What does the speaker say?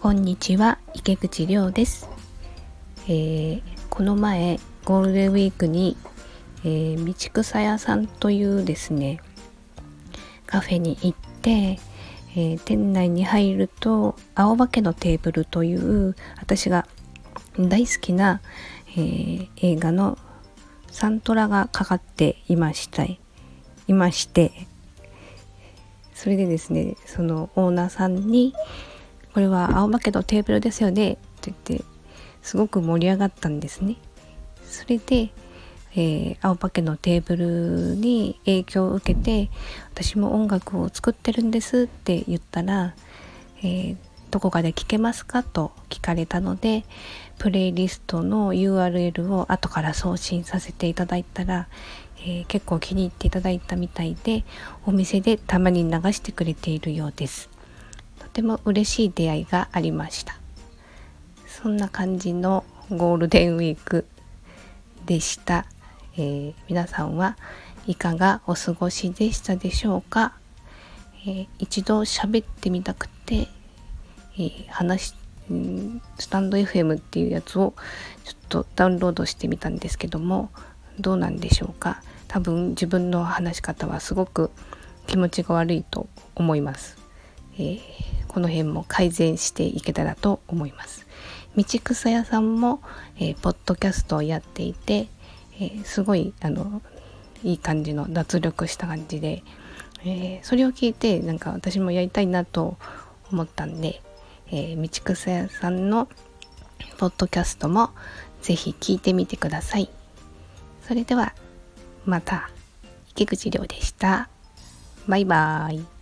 こんにちは池口亮です、えー、この前ゴールデンウィークに、えー、道草屋さんというですねカフェに行って、えー、店内に入ると青化けのテーブルという私が大好きな、え、映画のサントラがかかっていましたいましてそれでですねそのオーナーさんに「これは青化けのテーブルですよね」って言ってすごく盛り上がったんですね。それで、えー、青化けのテーブルに影響を受けて私も音楽を作ってるんですって言ったら、えー、どこかで聴けますかと聞かれたのでプレイリストの URL を後から送信させていただいたら、えー、結構気に入っていただいたみたいでお店でたまに流してくれているようですとても嬉しい出会いがありました。そんな感じのゴールデンウィークでした、えー、皆さんはいかがお過ごしでしたでしょうか、えー、一度喋ってみたくて、えー、話スタンド FM っていうやつをちょっとダウンロードしてみたんですけどもどうなんでしょうか？多分自分の話し方はすごく気持ちが悪いと思います、えー、この辺も改善していけたらと思います道草屋さんも、えー、ポッドキャストをやっていて、えー、すごいあのいい感じの脱力した感じで、え、それを聞いてなんか私もやりたいなと思ったんで、え、道草屋さんのポッドキャストもぜひ聞いてみてください。それではまた池口亮でした。バイバーイ。